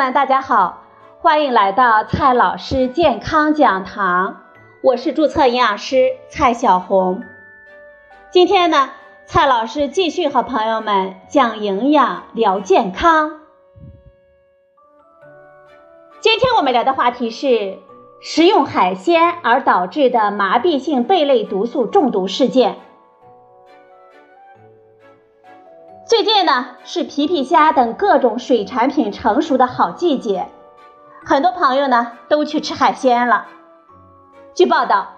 们，大家好，欢迎来到蔡老师健康讲堂，我是注册营养师蔡小红。今天呢，蔡老师继续和朋友们讲营养聊健康。今天我们聊的话题是食用海鲜而导致的麻痹性贝类毒素中毒事件。最近呢是皮皮虾等各种水产品成熟的好季节，很多朋友呢都去吃海鲜了。据报道，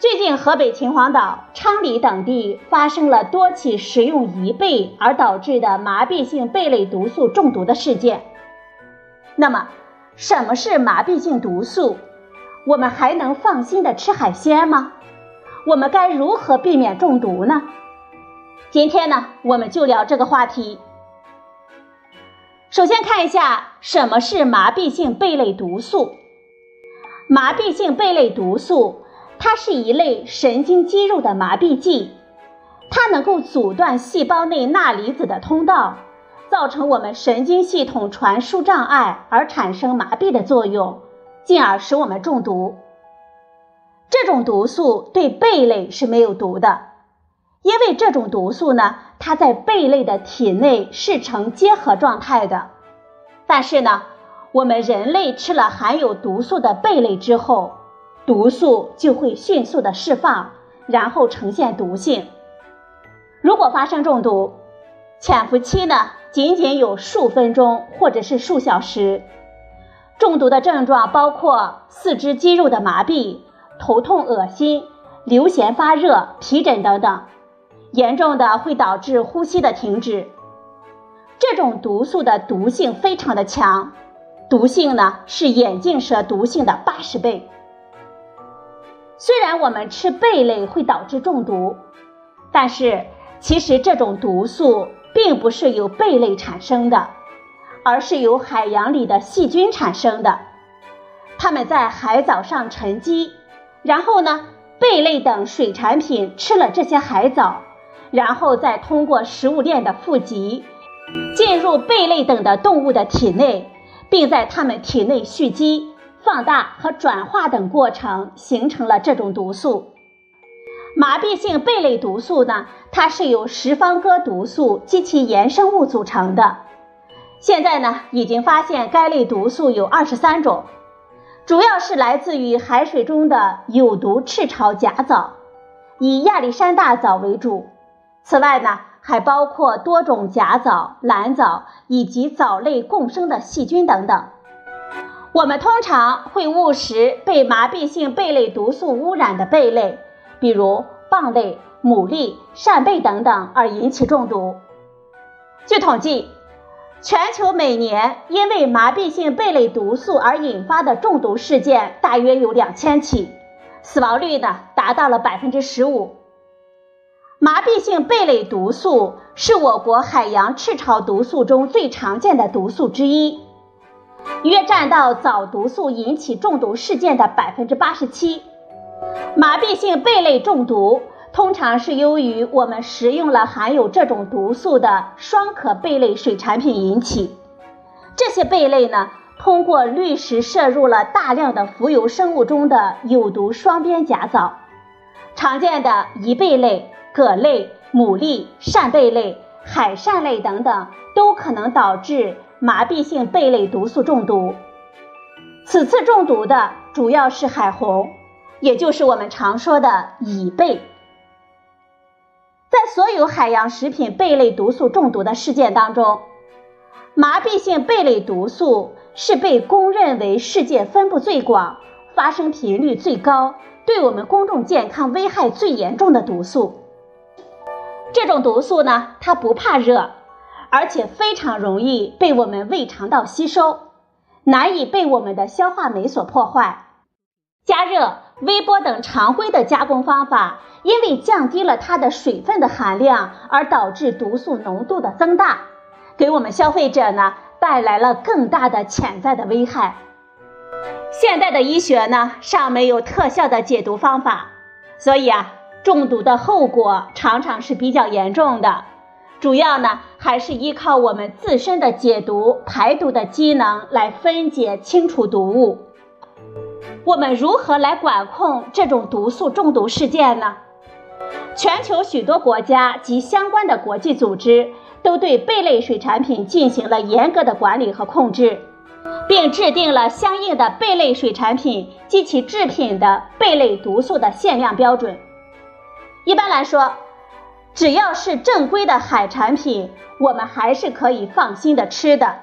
最近河北秦皇岛、昌黎等地发生了多起食用贻贝而导致的麻痹性贝类毒素中毒的事件。那么，什么是麻痹性毒素？我们还能放心的吃海鲜吗？我们该如何避免中毒呢？今天呢，我们就聊这个话题。首先看一下什么是麻痹性贝类毒素。麻痹性贝类毒素，它是一类神经肌肉的麻痹剂，它能够阻断细胞内钠离子的通道，造成我们神经系统传输障碍而产生麻痹的作用，进而使我们中毒。这种毒素对贝类是没有毒的。因为这种毒素呢，它在贝类的体内是呈结合状态的，但是呢，我们人类吃了含有毒素的贝类之后，毒素就会迅速的释放，然后呈现毒性。如果发生中毒，潜伏期呢仅仅有数分钟或者是数小时。中毒的症状包括四肢肌肉的麻痹、头痛、恶心、流涎发热、皮疹等等。严重的会导致呼吸的停止。这种毒素的毒性非常的强，毒性呢是眼镜蛇毒性的八十倍。虽然我们吃贝类会导致中毒，但是其实这种毒素并不是由贝类产生的，而是由海洋里的细菌产生的。它们在海藻上沉积，然后呢，贝类等水产品吃了这些海藻。然后再通过食物链的富集，进入贝类等的动物的体内，并在它们体内蓄积、放大和转化等过程，形成了这种毒素。麻痹性贝类毒素呢，它是由十方哥毒素及其衍生物组成的。现在呢，已经发现该类毒素有二十三种，主要是来自于海水中的有毒赤潮甲藻，以亚历山大藻为主。此外呢，还包括多种假藻、蓝藻以及藻类共生的细菌等等。我们通常会误食被麻痹性贝类毒素污染的贝类，比如蚌类、牡蛎、扇贝等等，而引起中毒。据统计，全球每年因为麻痹性贝类毒素而引发的中毒事件大约有两千起，死亡率呢达到了百分之十五。麻痹性贝类毒素是我国海洋赤潮毒素中最常见的毒素之一，约占到藻毒素引起中毒事件的百分之八十七。麻痹性贝类中毒通常是由于我们食用了含有这种毒素的双壳贝类水产品引起。这些贝类呢，通过滤食摄入了大量的浮游生物中的有毒双边甲藻，常见的贻贝类。蛤类、牡蛎、扇贝类、海扇类等等，都可能导致麻痹性贝类毒素中毒。此次中毒的主要是海虹，也就是我们常说的乙贝。在所有海洋食品贝类毒素中毒的事件当中，麻痹性贝类毒素是被公认为世界分布最广、发生频率最高、对我们公众健康危害最严重的毒素。这种毒素呢，它不怕热，而且非常容易被我们胃肠道吸收，难以被我们的消化酶所破坏。加热、微波等常规的加工方法，因为降低了它的水分的含量，而导致毒素浓度的增大，给我们消费者呢带来了更大的潜在的危害。现代的医学呢尚没有特效的解毒方法，所以啊。中毒的后果常常是比较严重的，主要呢还是依靠我们自身的解毒、排毒的机能来分解清除毒物。我们如何来管控这种毒素中毒事件呢？全球许多国家及相关的国际组织都对贝类水产品进行了严格的管理和控制，并制定了相应的贝类水产品及其制品的贝类毒素的限量标准。一般来说，只要是正规的海产品，我们还是可以放心的吃的。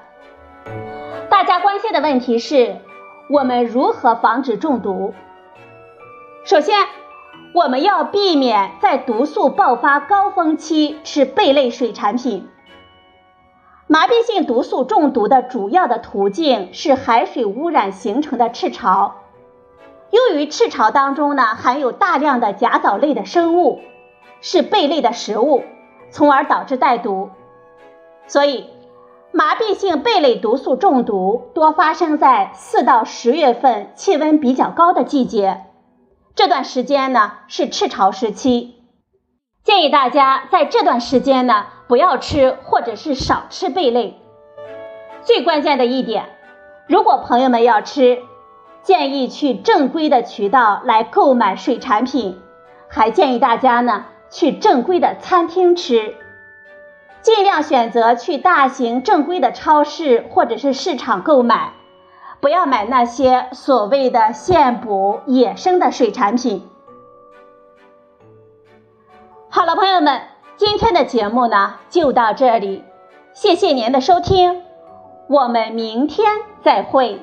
大家关心的问题是。我们如何防止中毒？首先，我们要避免在毒素爆发高峰期吃贝类水产品。麻痹性毒素中毒的主要的途径是海水污染形成的赤潮。由于赤潮当中呢含有大量的甲藻类的生物，是贝类的食物，从而导致带毒，所以。麻痹性贝类毒素中毒多发生在四到十月份气温比较高的季节，这段时间呢是赤潮时期，建议大家在这段时间呢不要吃或者是少吃贝类。最关键的一点，如果朋友们要吃，建议去正规的渠道来购买水产品，还建议大家呢去正规的餐厅吃。尽量选择去大型正规的超市或者是市场购买，不要买那些所谓的现捕、野生的水产品。好了，朋友们，今天的节目呢就到这里，谢谢您的收听，我们明天再会。